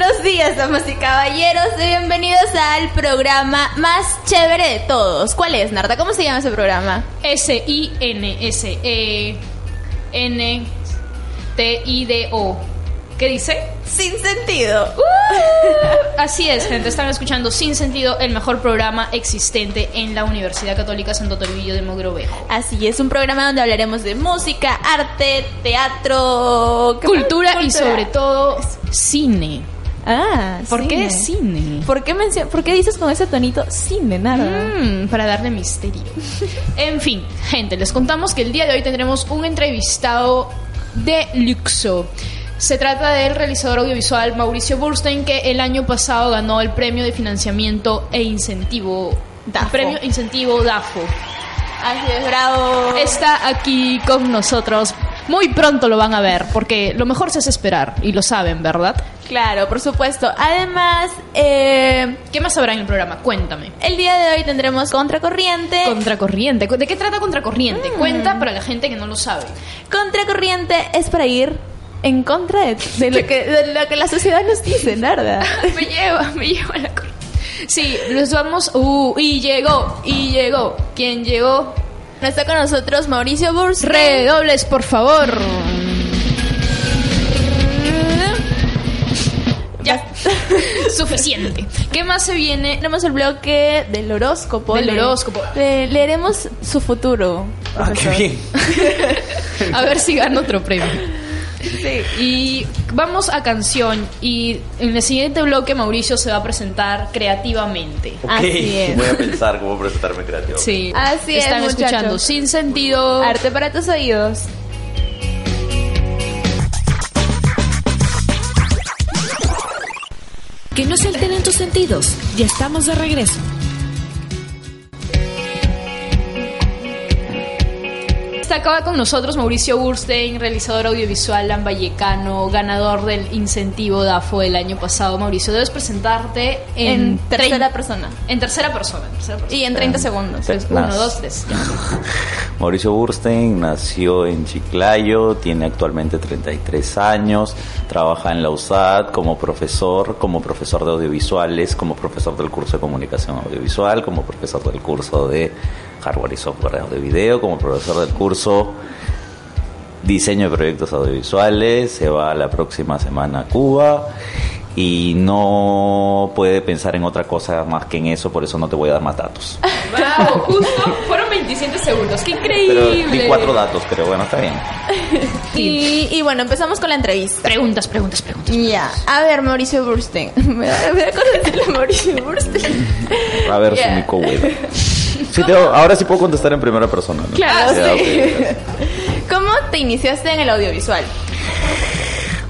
Buenos días, damas y caballeros. y Bienvenidos al programa más chévere de todos. ¿Cuál es, Narda? ¿Cómo se llama ese programa? S-I-N-S-E-N-T-I-D-O. ¿Qué dice? Sin sentido. Así es, gente. Están escuchando Sin Sentido, el mejor programa existente en la Universidad Católica Santo Toribio de Mogrovejo. Así es, un programa donde hablaremos de música, arte, teatro. Cultura y sobre todo cine. Ah, ¿Por qué cine? cine? ¿Por qué, ¿Por qué dices con ese tonito cine, Narda? Mm, para darle misterio. En fin, gente, les contamos que el día de hoy tendremos un entrevistado de luxo. Se trata del realizador audiovisual Mauricio Burstein, que el año pasado ganó el premio de financiamiento e incentivo. DAFO. El premio incentivo DAFO. Así es, bravo. Está aquí con nosotros. Muy pronto lo van a ver, porque lo mejor se hace esperar, y lo saben, ¿verdad? Claro, por supuesto. Además, eh, ¿Qué más habrá en el programa? Cuéntame. el día de hoy tendremos Contracorriente. Contracorriente. ¿De qué trata Contracorriente? Cuenta para la gente que no lo sabe. Contracorriente es para ir en contra de, de lo, que, de lo que la sociedad nos dice, Narda. me lleva, me lleva la cor- Sí, nos vamos. Uh, y llegó, y llegó. ¿Quién llegó? Está con nosotros Mauricio Burstein. Redobles, por favor. Ya. Suficiente. ¿Qué más se viene? Tenemos el bloque del horóscopo. Del Le- horóscopo. le- leeremos su futuro. Ah, qué profesor. bien. A ver si gano otro premio. Y vamos a canción. Y en el siguiente bloque, Mauricio se va a presentar creativamente. Ok, Así es. voy a pensar cómo presentarme creativo. Sí. Así es, Están muchachos. escuchando sin sentido. Arte para tus oídos. Que no se alteren tus sentidos. Ya estamos de regreso. Está acá con nosotros Mauricio Burstein, realizador audiovisual lambayecano, ganador del incentivo DAFO del año pasado. Mauricio, debes presentarte en, En tercera persona. En tercera persona. en tercera persona. Y en 30 segundos. Nas- uno, dos, tres. ya. Mauricio Burstein nació en Chiclayo, tiene actualmente 33 años, trabaja en la USAD como profesor, como profesor de audiovisuales, como profesor del curso de comunicación audiovisual, como profesor del curso de hardware y software de video, como profesor del curso diseño de proyectos audiovisuales, se va la próxima semana a Cuba y no puede pensar en otra cosa más que en eso, por eso no te voy a dar más datos. ¡Wow! Justo fueron 27 segundos. ¡Qué Pero increíble! di cuatro datos, pero bueno, está bien. Y, y bueno, empezamos con la entrevista. Preguntas, preguntas, preguntas. Ya. A ver, Mauricio Burstein. Me me da cosa decirle Mauricio Burstein. A ver, su mico huevo. Sí, ahora sí puedo contestar en primera persona. ¿no? Claro, sí. ¿Cómo te iniciaste en el audiovisual?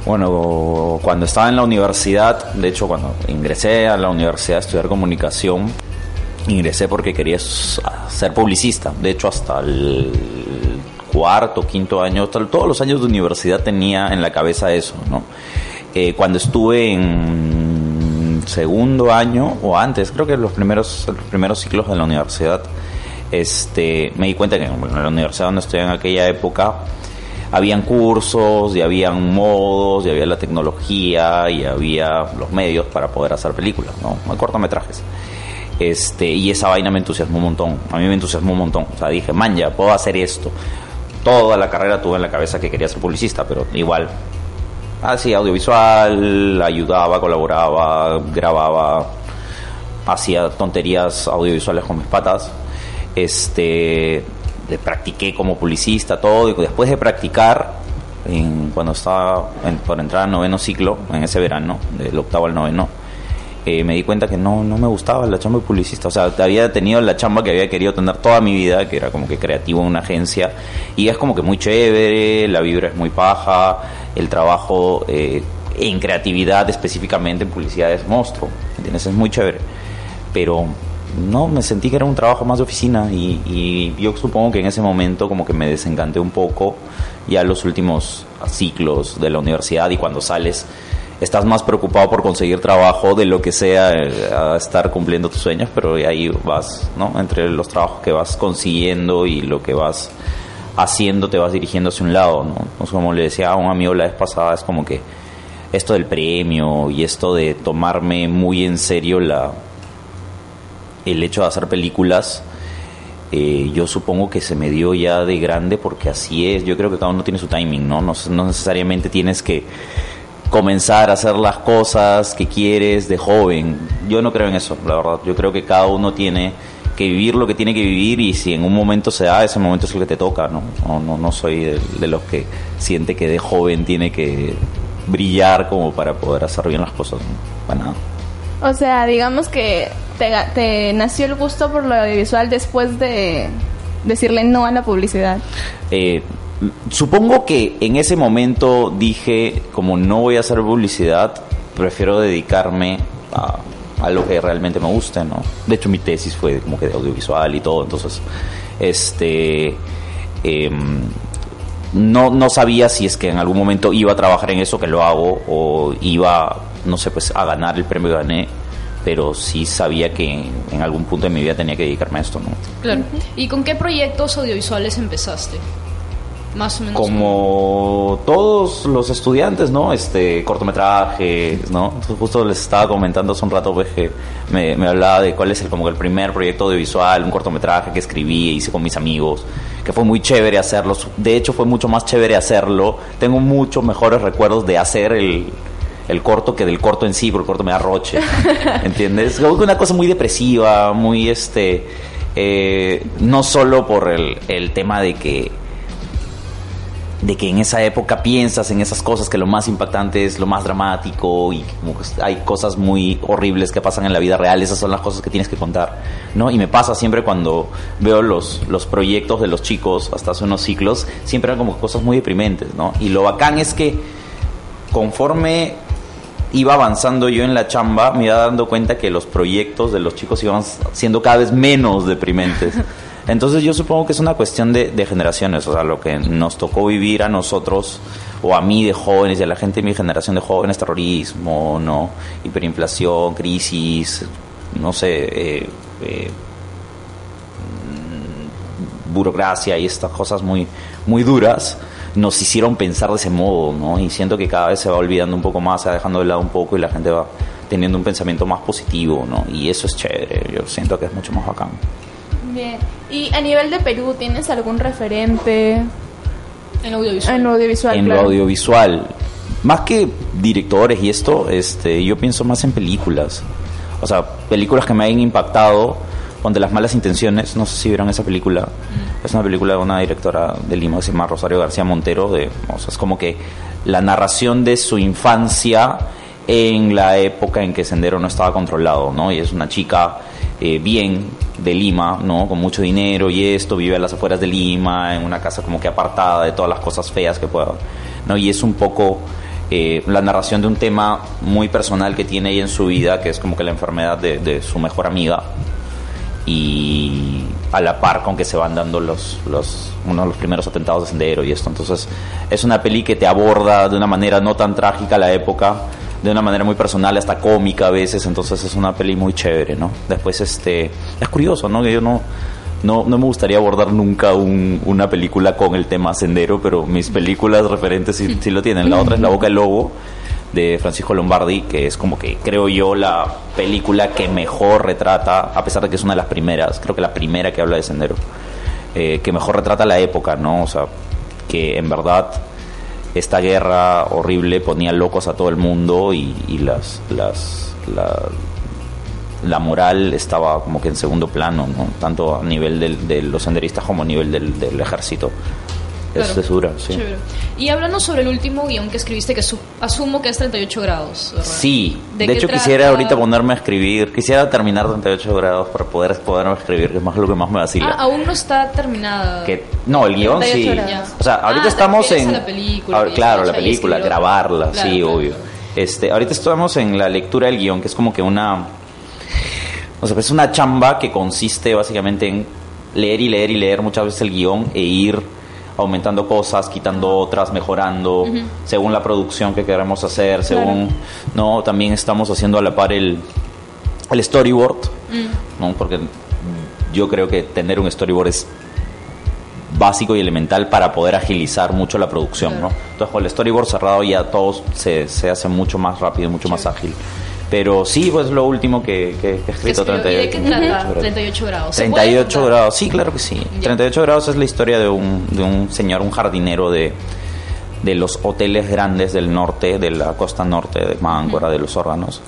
Bueno, cuando estaba en la universidad, de hecho cuando ingresé a la universidad a estudiar comunicación, ingresé porque quería ser publicista. De hecho, hasta el cuarto, quinto año, hasta todos los años de universidad tenía en la cabeza eso, ¿no? Eh, cuando estuve en segundo año o antes, creo que los primeros, los primeros ciclos de la universidad, este, me di cuenta que en la universidad donde estudié en aquella época habían cursos y habían modos y había la tecnología y había los medios para poder hacer películas, ¿no? Cortometrajes. Este, y esa vaina me entusiasmó un montón. A mí me entusiasmó un montón. O sea, dije, man, ya puedo hacer esto. Toda la carrera tuve en la cabeza que quería ser publicista, pero igual hacía audiovisual, ayudaba, colaboraba, grababa, hacía tonterías audiovisuales con mis patas. Este, practiqué como publicista, todo, después de practicar, cuando estaba en- por entrar al noveno ciclo, en ese verano, del octavo al noveno, eh, me di cuenta que no, no me gustaba la chamba de publicista. O sea, había tenido la chamba que había querido tener toda mi vida, que era como que creativo en una agencia, y es como que muy chévere, la vibra es muy paja, el trabajo eh, en creatividad específicamente en publicidad es monstruo, ¿entiendes? Es muy chévere. Pero no, me sentí que era un trabajo más de oficina y, y yo supongo que en ese momento como que me desencanté un poco ya los últimos ciclos de la universidad y cuando sales estás más preocupado por conseguir trabajo de lo que sea eh, estar cumpliendo tus sueños, pero ahí vas, ¿no? Entre los trabajos que vas consiguiendo y lo que vas haciendo, te vas dirigiendo hacia un lado, ¿no? como le decía a un amigo la vez pasada, es como que esto del premio y esto de tomarme muy en serio la el hecho de hacer películas, eh, yo supongo que se me dio ya de grande porque así es. Yo creo que cada uno tiene su timing, ¿no? No, no necesariamente tienes que comenzar a hacer las cosas que quieres de joven. Yo no creo en eso, la verdad. Yo creo que cada uno tiene que vivir lo que tiene que vivir y si en un momento se da, ese momento es el que te toca, ¿no? No, no, soy de, los que siente que de joven tiene que brillar como para poder hacer bien las cosas. Para nada. O sea, digamos que te, te nació el gusto por lo audiovisual después de decirle no a la publicidad. Eh, Supongo que en ese momento dije, como no voy a hacer publicidad, prefiero dedicarme a, lo que realmente me guste, ¿no? De hecho, mi tesis fue como que de audiovisual y todo, entonces, este, em, no, no sabía si es que en algún momento iba a trabajar en eso, que lo hago, o iba, no sé, pues a ganar el premio que gané, pero sí sabía que en algún punto de mi vida tenía que dedicarme a esto, ¿no? Claro. ¿Y con qué proyectos audiovisuales empezaste? Más o menos. Como todos los estudiantes, ¿no? Este, cortometrajes, ¿no? Justo les estaba comentando hace un rato, pues, que me, me hablaba de cuál es el, como el primer proyecto audiovisual, un cortometraje que escribí e hice con mis amigos, que fue muy chévere hacerlo. De hecho, fue mucho más chévere hacerlo. Tengo muchos mejores recuerdos de hacer el, el corto que del corto en sí, porque el corto me da roche. ¿Entiendes? Una cosa muy depresiva, muy este. Eh, no solo por el, el tema de que de que en esa época piensas en esas cosas que lo más impactante es lo más dramático y hay cosas muy horribles que pasan en la vida real, esas son las cosas que tienes que contar, ¿no? Y me pasa siempre cuando veo los, los proyectos de los chicos hasta hace unos ciclos, siempre eran como cosas muy deprimentes, ¿no? Y lo bacán es que conforme iba avanzando yo en la chamba, me iba dando cuenta que los proyectos de los chicos iban siendo cada vez menos deprimentes. Entonces yo supongo que es una cuestión de, generaciones, o sea, lo que nos tocó vivir a nosotros o a mí de jóvenes y a la gente de mi generación de jóvenes, terrorismo, no, hiperinflación, crisis, no sé, eh, eh, burocracia y estas cosas muy, muy duras nos hicieron pensar de ese modo, ¿no? Y siento que cada vez se va olvidando un poco más, se va dejando de lado un poco y la gente va teniendo un pensamiento más positivo, ¿no? Y eso es chévere, yo siento que es mucho más bacán. Bien. Y a nivel de Perú, ¿tienes algún referente? En audiovisual. En audiovisual. En lo audiovisual. Más que directores y esto, este, yo pienso más en películas. O sea, películas que me hayan impactado donde las malas intenciones. No sé si vieron esa película. Mm. Es una película de una directora de Lima que se llama Rosario García Montero. De, o sea, es como que la narración de su infancia en la época en que Sendero no estaba controlado, ¿no? Y es una chica eh, bien de Lima, ¿no? Con mucho dinero y esto, vive a las afueras de Lima, en una casa como que apartada de todas las cosas feas que pueda, ¿no? Y es un poco eh, la narración de un tema muy personal que tiene ella en su vida, que es como que la enfermedad de, su mejor amiga, y a la par con que se van dando los, los, uno de los primeros atentados de Sendero y esto. Entonces, es una peli que te aborda de una manera no tan trágica la época, de una manera muy personal, hasta cómica a veces, entonces es una peli muy chévere, ¿no? Después, este, es curioso, ¿no? Que yo no, no, no me gustaría abordar nunca una película con el tema sendero, pero mis películas referentes sí, lo tienen. La otra es La Boca del Lobo, de Francisco Lombardi, que es como que creo yo la película que mejor retrata, a pesar de que es una de las primeras, creo que la primera que habla de sendero, eh, que mejor retrata la época, ¿no? O sea, que en verdad esta guerra horrible ponía locos a todo el mundo y, las, las, la, moral estaba como que en segundo plano, ¿no? tanto a nivel de los senderistas como a nivel del, ejército. Claro. es dura, sí. Chévere. Y hablando sobre el último guion que escribiste, que su- asumo que es 38 grados. ¿verdad? Sí, de, hecho trata? quisiera ahorita ponerme a escribir, quisiera terminar 38 grados para poder poderme escribir, que es más lo que más me vacila. Ah, aún no está terminada. Que, no, el guion 38 sí. grados. O sea, ahorita Ah, estamos en. la película, Ah, claro, la película, escribirlo. grabarla, Claro, sí, claro, obvio. Este, ahorita estamos en la lectura del guion, que es como que una. O sea, es una chamba que consiste básicamente en leer y leer y leer muchas veces el guion e ir aumentando cosas, quitando otras, mejorando, según la producción que queremos hacer, según. No, también estamos haciendo a la par el, el storyboard, ¿no? Porque yo creo que tener un storyboard es básico y elemental para poder agilizar mucho la producción, ¿no? Entonces con el storyboard cerrado ya todo se, se hace mucho más rápido, mucho más ágil. Pero sí, pues lo último que, que- que he ¿Qué escrito. escribió? ¿Y de qué 38 trata grados. 38 grados? ¿Se puede 38 contar? grados, sí, claro que sí. 38 grados es la historia de un, de un señor, un jardinero de, de los hoteles grandes del norte, de la costa norte de Máncora, de los órganos,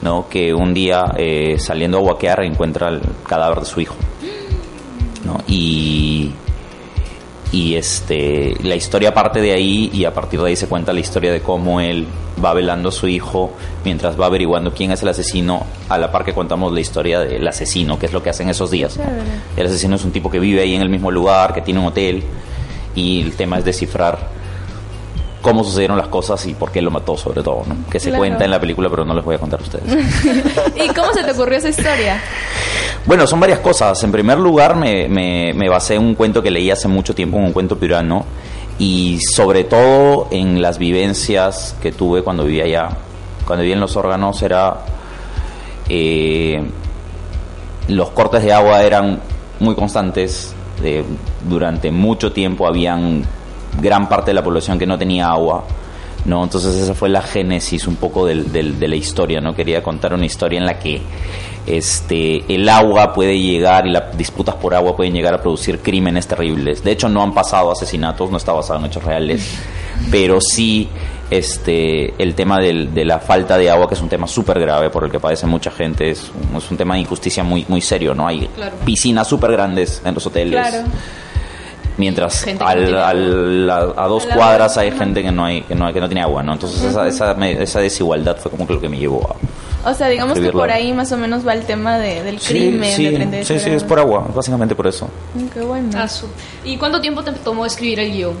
¿no? que un día eh, saliendo a guaquear encuentra el cadáver de su hijo. ¿no? Y, y este, la historia parte de ahí y a partir de ahí se cuenta la historia de cómo él va velando a su hijo mientras va averiguando quién es el asesino, a la par que contamos la historia del asesino, que es lo que hacen esos días. ¿no? El asesino es un tipo que vive ahí en el mismo lugar, que tiene un hotel y el tema es descifrar cómo sucedieron las cosas y por qué lo mató sobre todo, ¿no? que se Claro. cuenta en la película pero no les voy a contar a ustedes. ¿Y cómo se te ocurrió esa historia? Bueno, son varias cosas. En primer lugar, me, me, me basé en un cuento que leí hace mucho tiempo, un cuento piurano, y sobre todo en las vivencias que tuve cuando vivía allá. Cuando vivía en los órganos era... eh, los cortes de agua eran muy constantes. eh, durante mucho tiempo habían gran parte de la población que no tenía agua. ¿no? Entonces esa fue la génesis un poco del, del- de la historia, ¿no? Quería contar una historia en la que este, el agua puede llegar y las disputas por agua pueden llegar a producir crímenes terribles. De hecho no han pasado asesinatos, no está basado en hechos reales, pero sí este, el tema del- de la falta de agua, que es un tema súper grave por el que padece mucha gente, es un, es un tema de injusticia muy, muy serio, ¿no? Hay Claro. piscinas súper grandes en los hoteles. Claro. Mientras no al- a, a dos A cuadras hay gente que no hay que no, que no tiene agua, ¿no? Entonces esa, esa, me- esa desigualdad fue como que lo que me llevó a... O sea, digamos que por ahí más o menos va el tema de, del crimen sí, de 38 sí, sí, es por agua, básicamente por eso. Mm, Qué bueno. Ah, ¿Y cuánto tiempo te tomó escribir el guion?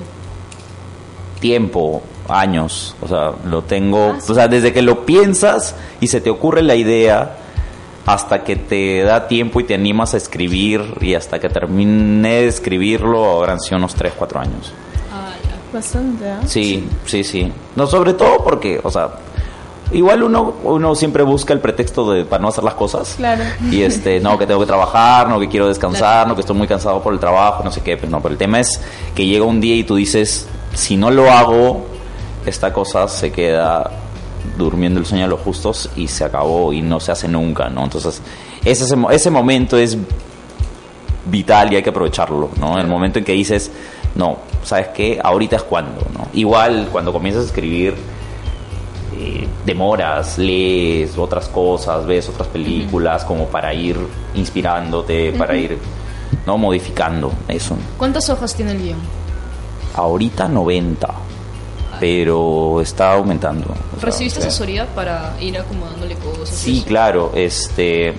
Tiempo, años, o sea, lo tengo, Ah, sí. o sea, desde que lo piensas y se te ocurre la idea hasta que te da tiempo y te animas a escribir y hasta que terminé de escribirlo habrán sido unos 3, 4 años. Ah, Bastante, ¿ah? Sí, sí, sí. No, sobre todo porque, o sea, igual uno, uno siempre busca el pretexto de, para no hacer las cosas. Claro. Y este, no, que tengo que trabajar, no, que quiero descansar, no, que estoy muy cansado por el trabajo, no sé qué. Pues no, pero el tema es que llega un día y tú dices, si no lo hago, esta cosa se queda durmiendo el sueño de los justos y se acabó y no se hace nunca, ¿no? Entonces, ese, ese, mo- ese momento es vital y hay que aprovecharlo, ¿no? El momento en que dices, no, ¿sabes qué? Ahorita es cuando, ¿no? Igual cuando comienzas a escribir, eh, demoras, lees otras cosas, ves otras películas como para ir inspirándote, para ir, ¿no? Modificando eso. ¿Cuántas hojas tiene el guion? Ahorita 90, pero está aumentando. o sea, ¿Recibiste asesoría para ir acomodándole cosas? Sí, eso? claro. Este,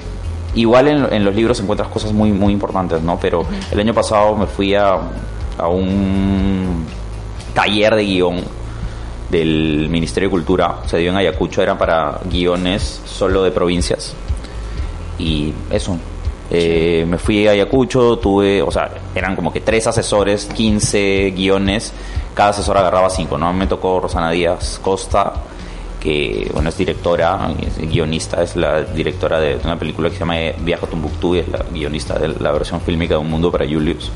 igual en, en los libros encuentras cosas muy, muy importantes, ¿no? Pero el año pasado me fui a, a un taller de guion del Ministerio de Cultura. Se dio en Ayacucho, era para guiones solo de provincias. Y eso. Eh, me fui a Ayacucho, tuve, o sea, eran como que tres asesores, 15 guiones, cada asesor agarraba cinco, ¿no? Me tocó Rosana Díaz Costa, que, bueno, es directora, es guionista, es la directora de una película que se llama Viaje a Tumbuctú, y es la guionista de la versión fílmica de Un Mundo para Julius.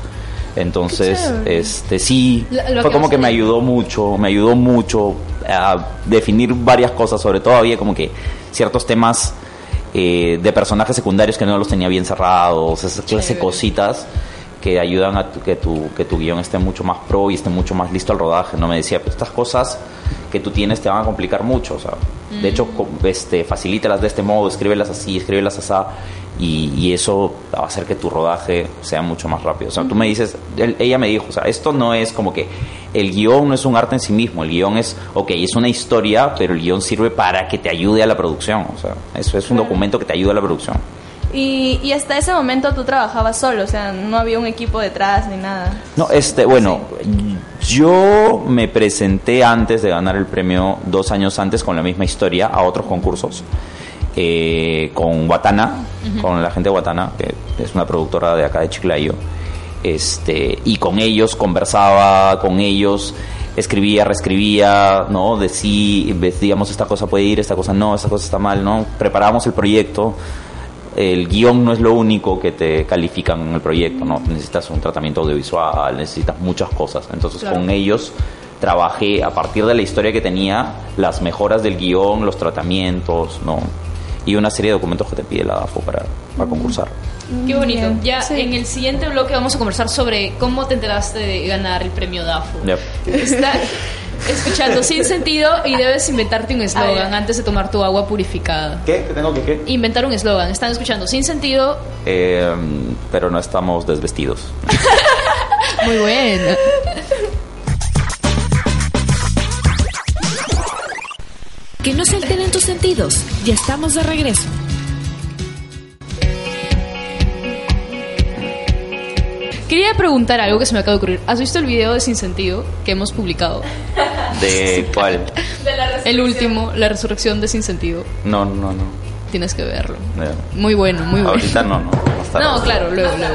Entonces, este sí, fue como que me ayudó mucho, me ayudó mucho a definir varias cosas, sobre todo había como que ciertos temas eh, de personajes secundarios que no los tenía bien cerrados, esas clase de cositas que ayudan a tu- que tu que tu guion esté mucho más pro y esté mucho más listo al rodaje. No me decía, pues estas cosas que tú tienes te van a complicar mucho, o sea, de hecho, este, facilítalas de este modo, escríbelas así, escríbelas así. y, y eso va a hacer que tu rodaje sea mucho más rápido. O sea, tú me dices, él- ella me dijo, o sea, esto no es como que el guion no es un arte en sí mismo, el guion es, ok, es una historia, pero el guion sirve para que te ayude a la producción, o sea, eso es un documento que te ayuda a la producción. Y, y hasta ese momento tú trabajabas solo, o sea, no había un equipo detrás ni nada. No, este, bueno, yo me presenté antes de ganar el premio, dos años antes, con la misma historia, a otros concursos. eh, con Watana, con la gente de Watana, que es una productora de acá de Chiclayo. Este, y con ellos conversaba, con ellos escribía, reescribía, ¿no? Decí, decíamos esta cosa puede ir, esta cosa no, esta cosa está mal, ¿no? Preparábamos el proyecto el guion no es lo único que te califican en el proyecto, ¿no? Necesitas un tratamiento audiovisual, necesitas muchas cosas. Entonces Claro. con ellos trabajé a partir de la historia que tenía, las mejoras del guion, los tratamientos, ¿no? Y una serie de documentos que te pide la DAFO para, para concursar. Qué bonito. Bien, Ya sí. en el siguiente bloque vamos a conversar sobre cómo te enteraste de ganar el premio DAFO. Ya. Está escuchando sin sentido y debes inventarte un eslogan ya. antes de tomar tu agua purificada. ¿Qué? ¿Qué tengo que qué? Inventar un eslogan. Están escuchando sin sentido. Eh, pero no estamos desvestidos. Muy bueno. Que no se alteren tus sentidos. Ya estamos de regreso. Quería preguntar algo que se me acaba de ocurrir. ¿Has visto el video de Sin Sentido que hemos publicado? ¿De cuál? El último, la resurrección de Sin Sentido. No, no, no. Tienes que verlo. Muy bueno, muy bueno. Ahorita no, no. No, claro, luego, luego.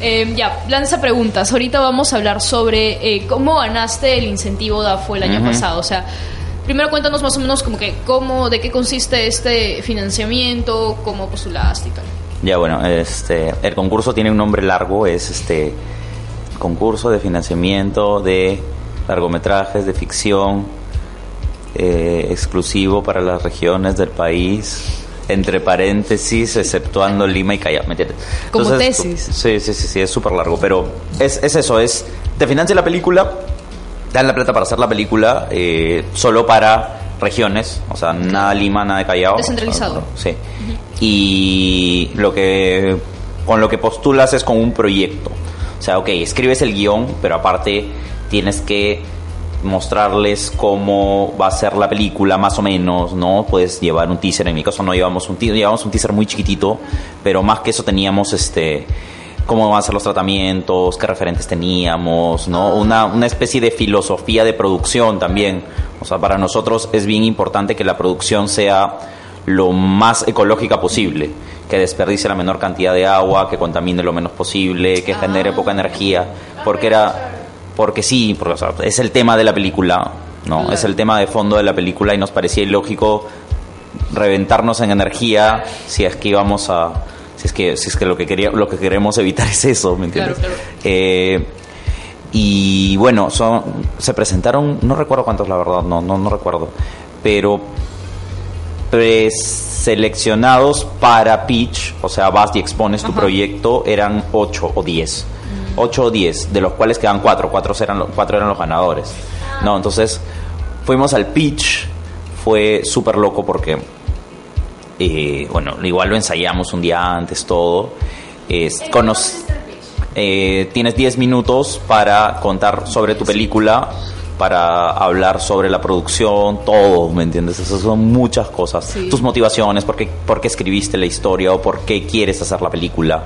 Eh, ya, lanza preguntas. Ahorita vamos a hablar sobre eh, cómo ganaste el incentivo DAFO el año pasado. O sea, primero cuéntanos más o menos como que cómo, de qué consiste este financiamiento, cómo postulaste y tal. Ya bueno, este, el concurso tiene un nombre largo, es este concurso de financiamiento de largometrajes de ficción eh, exclusivo para las regiones del país, entre paréntesis, exceptuando Lima y Callao. ¿me entiendes? Como Entonces, tesis. Sí, sí, sí, sí, es súper largo, pero es, es eso, es, te financia la película, te dan la plata para hacer la película eh, solo para regiones, o sea, nada Lima, nada de Callao. Descentralizado. Sí. Y lo que con lo que postulas es con un proyecto. O sea, ok, escribes el guion, pero aparte tienes que mostrarles cómo va a ser la película, más o menos, ¿no? Puedes llevar un teaser, en mi caso no llevamos un teaser, llevamos un teaser muy chiquitito, pero más que eso teníamos este cómo van a ser los tratamientos, qué referentes teníamos, ¿no? Una, una especie de filosofía de producción también. O sea, para nosotros es bien importante que la producción sea lo más ecológica posible, que desperdicie la menor cantidad de agua, que contamine lo menos posible, que genere poca energía, porque era porque sí, porque, o sea, es el tema de la película, no, es el tema de fondo de la película y nos parecía ilógico reventarnos en energía si es que íbamos a si es que si es que lo que quería lo que queremos evitar es eso, ¿me entiendes? Claro, claro. Eh, y bueno, son, se presentaron, no recuerdo cuántos, la verdad, no, no, no recuerdo, pero preseleccionados para pitch, o sea, vas y expones tu proyecto, eran 8 o 10. 8 o 10, de los cuales quedan 4, 4 eran, los- cuatro eran los ganadores. No, entonces fuimos al pitch, fue súper loco porque, eh, bueno, igual lo ensayamos un día antes, todo. Es, conoc- eh, tienes 10 minutos para contar sobre tu película, para hablar sobre la producción, todo, ¿me entiendes? Esas son muchas cosas. Sí. Tus motivaciones, por qué, por qué escribiste la historia o por qué quieres hacer la película,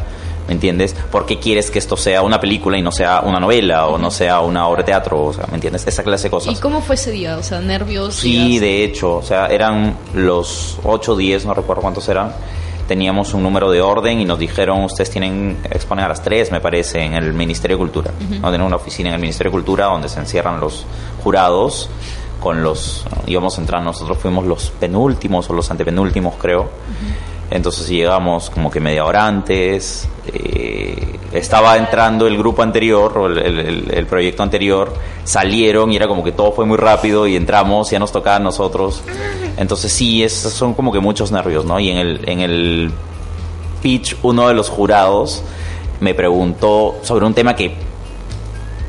¿me entiendes? ¿Por qué quieres que esto sea una película y no sea una novela o no sea una obra de teatro? O sea, ¿me entiendes? Esa clase de cosas. ¿Y cómo fue ese día? O sea, nervios. Sí, de hecho, o sea, eran los 8 o 10, no recuerdo cuántos eran. Teníamos un número de orden y nos dijeron, ustedes tienen que exponer a las 3, me parece, en el Ministerio de Cultura. ¿no? Tienen una oficina en el Ministerio de Cultura donde se encierran los jurados con los... íbamos a entrar, nosotros fuimos los penúltimos o los antepenúltimos, creo. Entonces llegamos como que media hora antes. eh, estaba entrando el grupo anterior, o el, el- el- el proyecto anterior. Salieron y era como que todo fue muy rápido y entramos, ya nos tocaba a nosotros. Entonces sí, es, son como que muchos nervios, ¿no? Y en el, en el pitch, uno de los jurados me preguntó sobre un tema que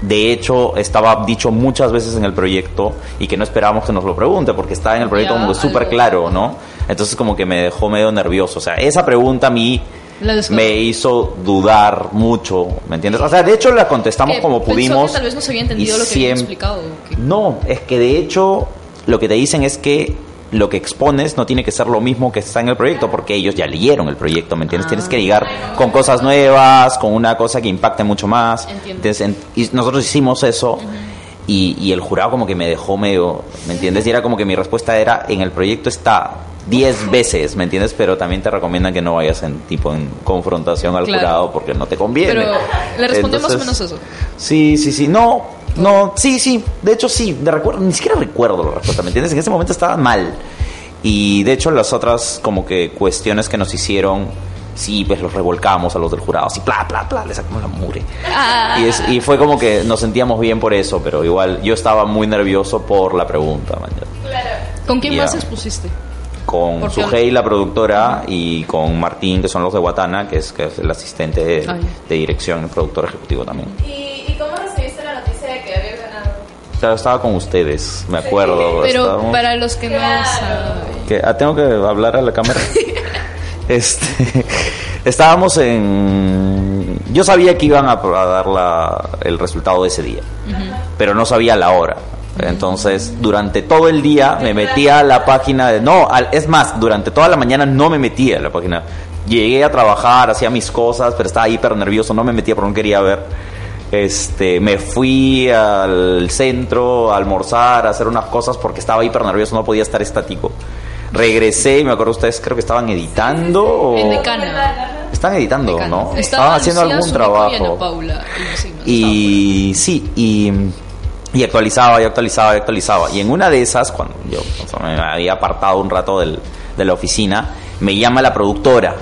de hecho estaba dicho muchas veces en el proyecto y que no esperábamos que nos lo pregunte porque estaba en el proyecto como que súper claro, ¿no? Entonces como que me dejó medio nervioso. O sea, esa pregunta a mí me hizo dudar mucho, ¿me entiendes? O sea, de hecho la contestamos Que como pudimos. que tal vez no se había entendido y lo que habían siem- explicado. ¿o? No, es que de hecho lo que te dicen es que lo que expones no tiene que ser lo mismo que está en el proyecto, porque ellos ya leyeron el proyecto, ¿me entiendes? Tienes que Ah. llegar con cosas nuevas, con una cosa que impacte mucho más. Entiendo. Entonces, en- y nosotros hicimos eso. Y, y el jurado como que me dejó medio, ¿me entiendes? Y era como que mi respuesta era, en el proyecto está 10 veces, ¿me entiendes? Pero también te recomiendan que no vayas en tipo en confrontación al Claro. jurado porque no te conviene. Pero le respondió más o menos eso. Sí, sí, sí. No, no, sí, sí. De hecho, sí. De recuerdo, ni siquiera recuerdo la respuesta, ¿me entiendes? En ese momento estaba mal. Y de hecho, las otras como que cuestiones que nos hicieron, sí, pues los revolcamos a los del jurado, así, pla, pla, pla, le sacamos la mure. Y, es- y fue como que nos sentíamos bien por eso, pero igual yo estaba muy nervioso por la pregunta, mañana. ¿Con quién Ya. más expusiste? Con. Sujei, la productora, y con Martín, que son los de Guatana, que es, que es el asistente de, de dirección, el productor ejecutivo también. ¿Y, ¿Y cómo recibiste la noticia de que habías ganado? Claro, estaba con ustedes, me acuerdo. Pero estábamos- para los que no saben. ah, tengo que hablar a la cámara. este, estábamos en. Yo sabía que iban a, a dar la- el resultado de ese día, pero no sabía la hora. Entonces, durante todo el día me metía a la página de. No, al- es más, durante toda la mañana no me metía a la página. Llegué a trabajar, hacía mis cosas, pero estaba hiper nervioso, no me metía porque no quería ver. Este, me fui al centro a almorzar, a hacer unas cosas porque estaba hiper nervioso, no podía estar estático. Regresé y me acuerdo ustedes creo que estaban editando o En están editando, Decana. ¿no? Estaba Estaban haciendo algún trabajo. Paula. Y, sí, Y sí, y, y actualizaba, y actualizaba, y actualizaba. Y en una de esas, cuando yo o sea, me había apartado un rato del- de la oficina, me llama la productora,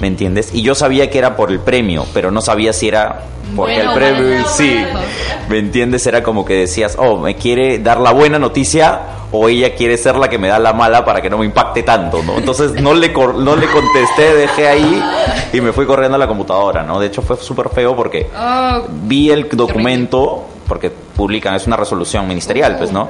¿me entiendes? Y yo sabía que era por el premio, pero no sabía si era porque Bueno el premio, malo. sí, Ajá. ¿me entiendes? Era como que decías, oh, me quiere dar la buena noticia o ella quiere ser la que me da la mala para que no me impacte tanto, ¿no? Entonces no le, no le contesté, dejé ahí y me fui corriendo a la computadora, ¿no? De hecho fue súper feo porque Ah, vi el documento, porque publican, es una resolución ministerial, pues, ¿no?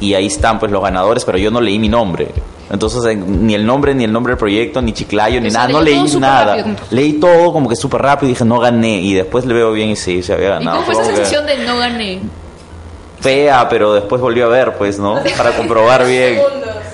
Y ahí están, pues, los ganadores, pero yo no leí mi nombre. Entonces, ni el nombre, ni el nombre del proyecto, ni Chiclayo, ni O sea, nada, no leí nada. rápido. Leí todo como que súper rápido y dije, no gané. Y después le veo bien y sí, se había ¿Y ganado. cómo fue esa sensación de no gané? Fea, pero después volvió a ver, pues, ¿no? Para comprobar bien.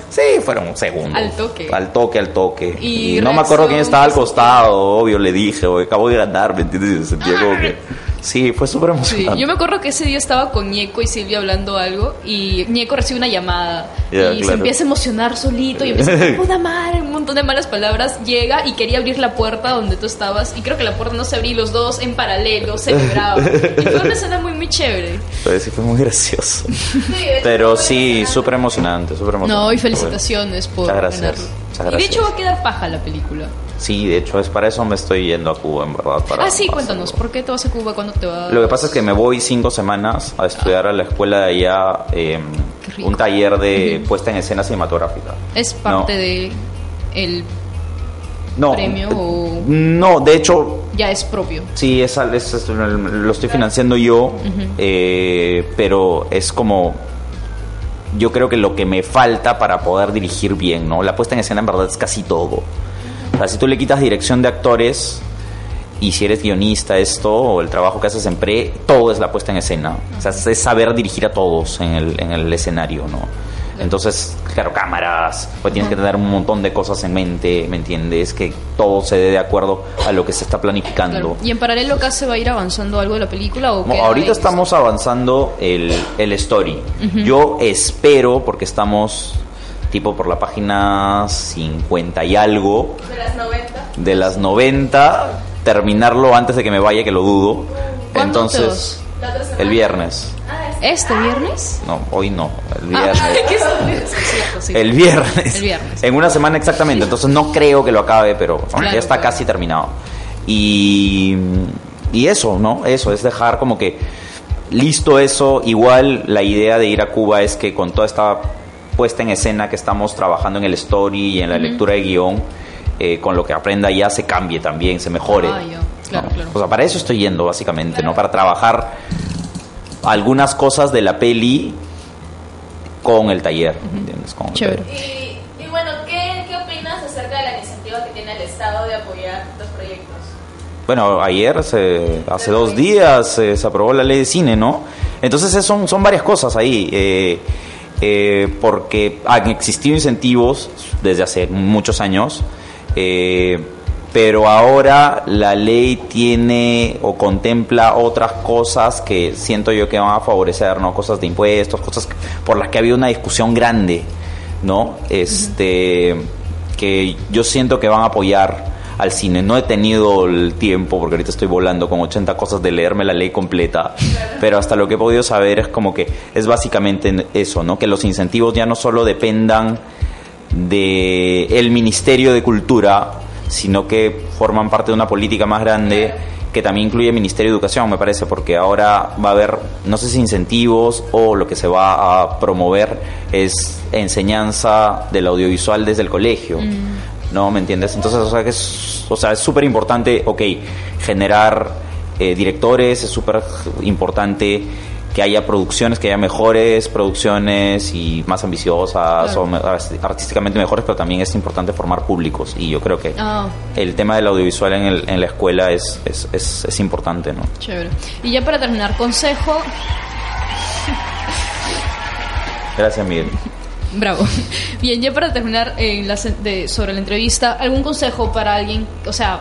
Sí, fueron segundos. Al toque. Al toque, al toque. ¿Y Y, no me acuerdo quién estaba al costado, obvio, le dije, o acabo de ganar, ¿me entiendes? Y se sentía como que... Sí, fue súper Sí, emocionante. yo me acuerdo que ese día estaba con Ñeco y Silvia hablando algo y Ñeco recibe una llamada y se empieza a emocionar solito y empieza a decir, puta madre, un montón de malas palabras. Llega y quería abrir la puerta donde tú estabas y creo que la puerta no se abría y los dos en paralelo celebraban. Y fue una escena muy, muy chévere. Pero sí fue muy gracioso. Pero sí, súper emocionante, súper emocionante. No, y felicitaciones por Muchas gracias, ganarlo. muchas Y de hecho gracias. va a quedar paja la película. Sí, de hecho, es para eso me estoy yendo a Cuba, en verdad. Para ah, sí, cuéntanos. ¿por qué te vas a Cuba? ¿Cuándo te vas? Lo que pasa es que me voy cinco semanas a estudiar a la escuela de allá eh, un taller de puesta en escena cinematográfica. ¿Es parte No. de el No, premio o no, de hecho, ya es propio? Sí, es, al- es- es- lo estoy financiando yo, eh, pero es como yo creo que lo que me falta para poder dirigir bien, ¿no? La puesta en escena en verdad es casi todo. O sea, si tú le quitas dirección de actores y si eres guionista esto o el trabajo que haces en pre, todo es la puesta en escena. O sea, es saber dirigir a todos en el, en el escenario, ¿no? Entonces, claro, cámaras, pues tienes que tener un montón de cosas en mente, ¿me entiendes? Que todo se dé de acuerdo a lo que se está planificando. Claro. ¿Y en paralelo acá se va a ir avanzando algo de la película o ahorita estamos avanzando el, el story. Yo espero, porque estamos tipo por la página 50 y algo De las 90. de las 90, terminarlo antes de que me vaya, que lo dudo. ¿Cuándo te Entonces, el viernes. ¿Este viernes? No, hoy no, el Ah, viernes. ¿qué es? Sí, cierto, sí. El viernes. El viernes. En una semana exactamente. Entonces no creo que lo acabe, pero Claro, ya está claro. casi terminado. Y, y eso, ¿no? Eso, es dejar como que listo eso. Igual la idea de ir a Cuba es que con toda esta puesta en escena que estamos trabajando en el story y en la lectura de guion, eh, con lo que aprenda ya se cambie también, se mejore. Ah, ya. Claro, ¿no? claro. O sea, para eso estoy yendo, básicamente, ¿no? Para trabajar algunas cosas de la peli con el taller, ¿entiendes? Con el Chévere. taller. Y, y bueno, ¿qué, ¿qué opinas acerca de la iniciativa que tiene el Estado de apoyar los proyectos? Bueno, ayer, se- hace dos días, eh, se aprobó la ley de cine, ¿no? Entonces son, son varias cosas ahí, eh, eh, porque han existido incentivos desde hace muchos años, eh, pero ahora la ley tiene o contempla otras cosas que siento yo que van a favorecer, ¿no? Cosas de impuestos, cosas por las que ha habido una discusión grande, ¿no? Este, que yo siento que van a apoyar al cine. No he tenido el tiempo, porque ahorita estoy volando con 80 cosas de leerme la ley completa, pero hasta lo que he podido saber es como que es básicamente eso, ¿no? Que los incentivos ya no solo dependan de el Ministerio de Cultura, sino que forman parte de una política más grande que también incluye el Ministerio de Educación, me parece, porque ahora va a haber, no sé si incentivos o lo que se va a promover es enseñanza del audiovisual desde el colegio. ¿No? ¿Me entiendes? Entonces, o sea, que es, o sea, es súper importante, ok, generar eh, directores, es súper importante que haya producciones, que haya mejores producciones y más ambiciosas o me- artísticamente mejores, pero también es importante formar públicos. Y yo creo que Ah. el tema del audiovisual en, el- en la escuela es, es, es, es importante, ¿no? Chévere. Y ya para terminar, consejo. Gracias, Miguel. Bravo. Bien, ya para terminar eh, la de- sobre la entrevista, ¿algún consejo para alguien, o sea,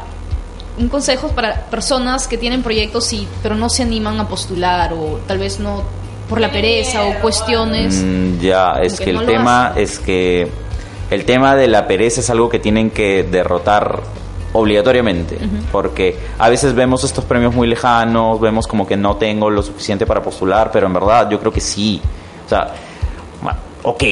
un consejo para personas que tienen proyectos y pero no se animan a postular o tal vez no por la pereza o cuestiones? Mm, ya, es que no el tema hacen. es que el tema de la pereza es algo que tienen que derrotar obligatoriamente, porque a veces vemos estos premios muy lejanos, vemos como que no tengo lo suficiente para postular, pero en verdad yo creo que sí. O sea, ok,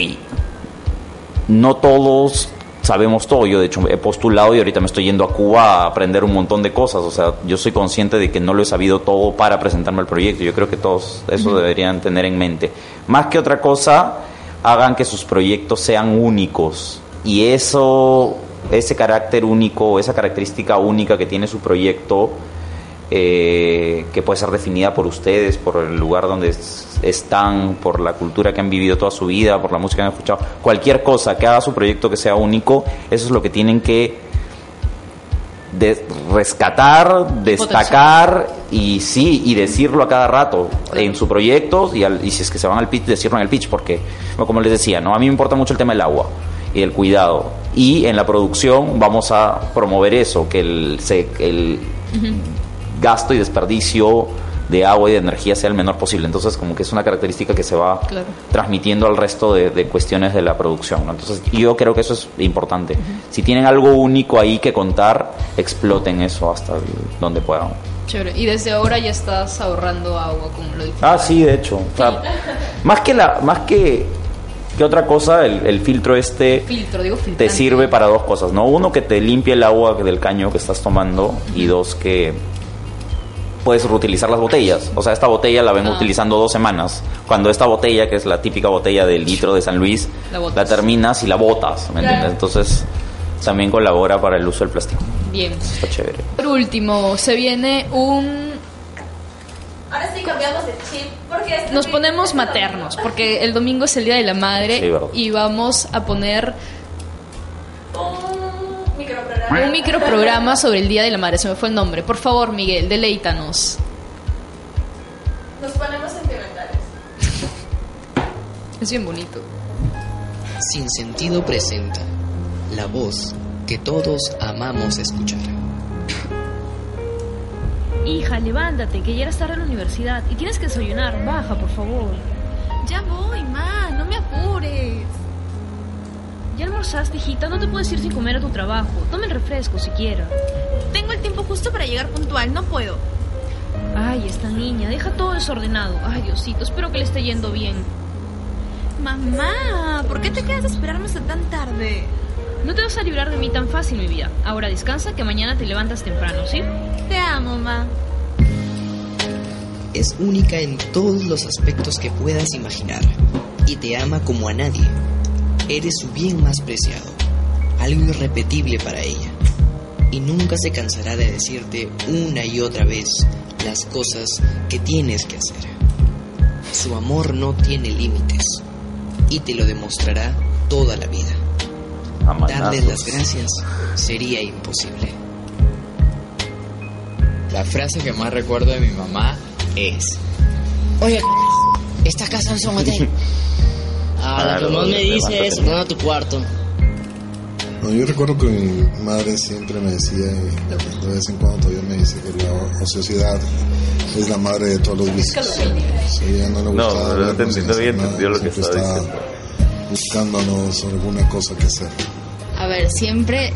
no todos sabemos todo. Yo, de hecho, he postulado y ahorita me estoy yendo a Cuba a aprender un montón de cosas. O sea, yo soy consciente de que no lo he sabido todo para presentarme al proyecto. Yo creo que todos eso deberían tener en mente. Más que otra cosa, hagan que sus proyectos sean únicos. Y eso, ese carácter único, esa característica única que tiene su proyecto, eh, que puede ser definida por ustedes, por el lugar donde es- están, por la cultura que han vivido toda su vida, por la música que han escuchado, cualquier cosa que haga su proyecto que sea único, eso es lo que tienen que rescatar, destacar y sí, y decirlo a cada rato en su proyecto y, si es que se van al pitch, decirlo en el pitch, porque, como les decía, ¿no? a mí me importa mucho el tema del agua y el cuidado. Y en la producción vamos a promover eso, que el, se- el gasto y desperdicio de agua y de energía sea el menor posible. Entonces, como que es una característica que se va Claro. transmitiendo al resto de, de cuestiones de la producción. ¿no? Entonces, yo creo que eso es importante. Si tienen algo único ahí que contar, exploten eso hasta el- donde puedan. Chévere. Y desde ahora ya estás ahorrando agua, como lo dijiste. Ah, sí, de hecho. O sea, más que la, más que, que otra cosa, el, el filtro este Filtro, digo filtro. te sirve para dos cosas, ¿no? Uno, que te limpie el agua del caño que estás tomando y dos, que puedes reutilizar las botellas. O sea, esta botella la vengo Ah. utilizando dos semanas. Cuando esta botella, que es la típica botella del litro de San Luis, La terminas y la botas, ¿me entiendes? Entonces, también colabora para el uso del plástico. Bien. Está chévere. Por último, se viene un... Ahora sí cambiamos de chip porque este Nos ponemos maternos, porque el domingo es el Día de la Madre Sí, verdad. y vamos a poner un microprograma. Un microprograma sobre el Día de la Madre. Se me fue el nombre. Por favor, Miguel, deleítanos. Nos ponemos sentimentales. Es bien bonito. Sin sentido presenta la voz que todos amamos escuchar. Hija, levántate, que ya eres tarde a la universidad y tienes que desayunar. Baja, por favor. Ya voy, ma, No te puedes ir sin comer a tu trabajo. Toma el refresco siquiera. Tengo el tiempo justo para llegar puntual, no puedo. Ay, esta niña, deja todo desordenado. Ay, Diosito, espero que le esté yendo bien. Mamá, ¿por qué te quedas a esperarme hasta tan tarde? No te vas a librar de mí tan fácil, mi vida. Ahora descansa, que mañana te levantas temprano, ¿sí? Te amo, ma. Es única en todos los aspectos que puedas imaginar y te ama como a nadie. Eres su bien más preciado, algo irrepetible para ella. Y nunca se cansará de decirte una y otra vez las cosas que tienes que hacer. Su amor no tiene límites y te lo demostrará toda la vida. a manazos. darles las gracias sería imposible. La frase que más recuerdo de mi mamá es: Oye, esta casa no es un hotel. Ah, que más me dice es, ven a tu cuarto. No, yo recuerdo que mi madre siempre me decía, y de vez en cuando todavía me dice que la ociosidad es la madre de todos los vicios. Sí, ella no le No, gustaba no no hacer nada, entendido lo que estaba estaba buscándonos alguna cosa que hacer. A ver, siempre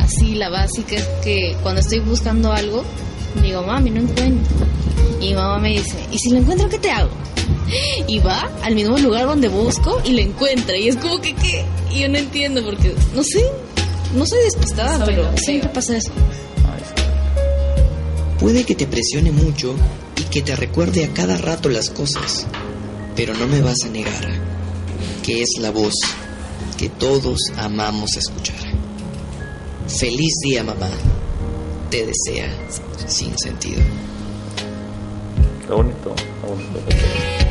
así la básica es que cuando estoy buscando algo, digo, mami, no encuentro. Y mi mamá me dice, ¿y si lo encuentro, qué te hago? Y va al mismo lugar donde busco y lo encuentra. Y es como que, ¿qué? Y yo no entiendo porque, no sé, no soy despistada, pero siempre pasa eso. Puede que te presione mucho y que te recuerde a cada rato las cosas, pero no me vas a negar que es la voz que todos amamos escuchar. Feliz día, mamá. Te desea sin sentido. Qué bonito, qué bonito.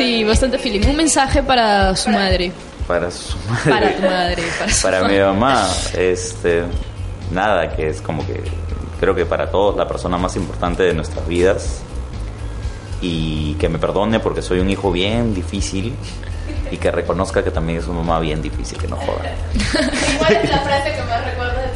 Sí, bastante feeling. Un mensaje para su madre. Para su madre. Para tu madre. Para, su Para mi mamá, este, nada, que es como que creo que para todos la persona más importante de nuestras vidas y que me perdone porque soy un hijo bien difícil y que reconozca que también es una mamá bien difícil, que no joda. ¿Cuál es la frase que más recuerdas?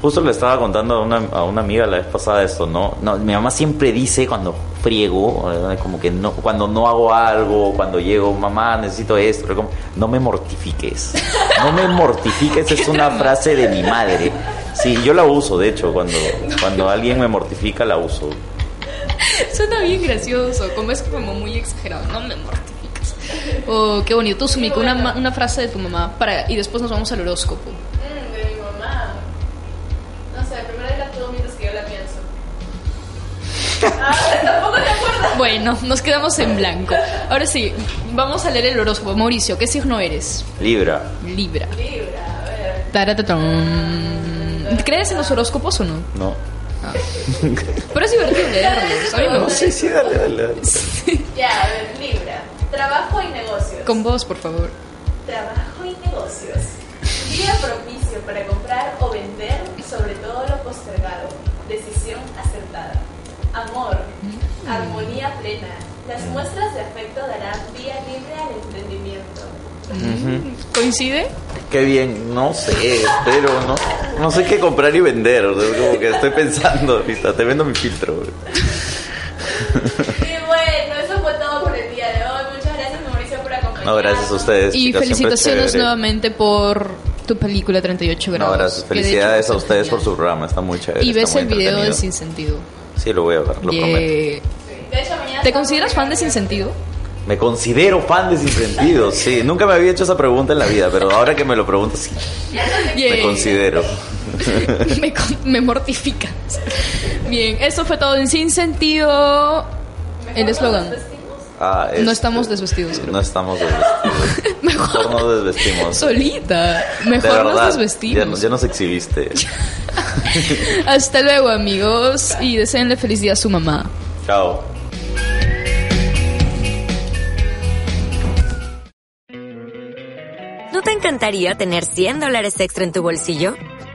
Justo le estaba contando a una, a una amiga la vez pasada esto, ¿no? no mi mamá siempre dice cuando friego, como que no, cuando no hago algo, cuando llego, mamá, necesito esto, pero como, no me mortifiques. No me mortifiques, es una frase de mi madre. Sí, yo la uso, de hecho, cuando, cuando alguien me mortifica, la uso. Suena bien gracioso, como es como muy exagerado. No me mortificas. Oh, qué bonito. Sumiko, una, una frase de tu mamá para, y después nos vamos al horóscopo. Bueno, nos quedamos en blanco. Ahora sí, vamos a leer el horóscopo. Mauricio, ¿qué signo eres? Libra. Libra. Libra, a ver. Taratatán. ¿Crees en los horóscopos o no? No. Pero es divertido leerlos. A mí me No, gusta. sí, sí, dale, dale. dale. Ya, a ver, Libra. Trabajo y negocios. Con vos, por favor. Trabajo y negocios. Día propicio para comprar o vender, sobre todo lo postergado. Decisión acertada. Amor. Armonía plena. Las muestras de afecto darán vía libre al emprendimiento. ¿Coincide? Qué bien, no sé, pero no, no sé qué comprar y vender. o sea, como que estoy pensando, ahorita, te vendo mi filtro. Y bueno, eso fue todo por el día de hoy. Muchas gracias, Mauricio, por acompañarnos. No, gracias a ustedes. Y chicas, felicitaciones nuevamente por tu película 38 grados. No, gracias. hecho Felicidades a ustedes por genial. su programa, está muy chévere. Y ves el video de. Sin Sentido. Sí, lo voy a ver, lo Yeah. prometo. ¿Te consideras fan de Sin Sentido? Me considero fan de Sin Sentido, sí. Nunca me había hecho esa pregunta en la vida, pero ahora que me lo pregunto, sí. Me Yeah. considero. me, con- me mortificas. Bien, eso fue todo en Sin Sentido. El eslogan. Ah, No este, estamos desvestidos, creo. No estamos desvestidos. Mejor no desvestimos. Solita. De Mejor verdad, nos ya, desvestimos. nos- ya nos exhibiste. Hasta luego, amigos. Y deseenle feliz día a su mamá. Chao. ¿No te encantaría tener 100 dólares extra en tu bolsillo?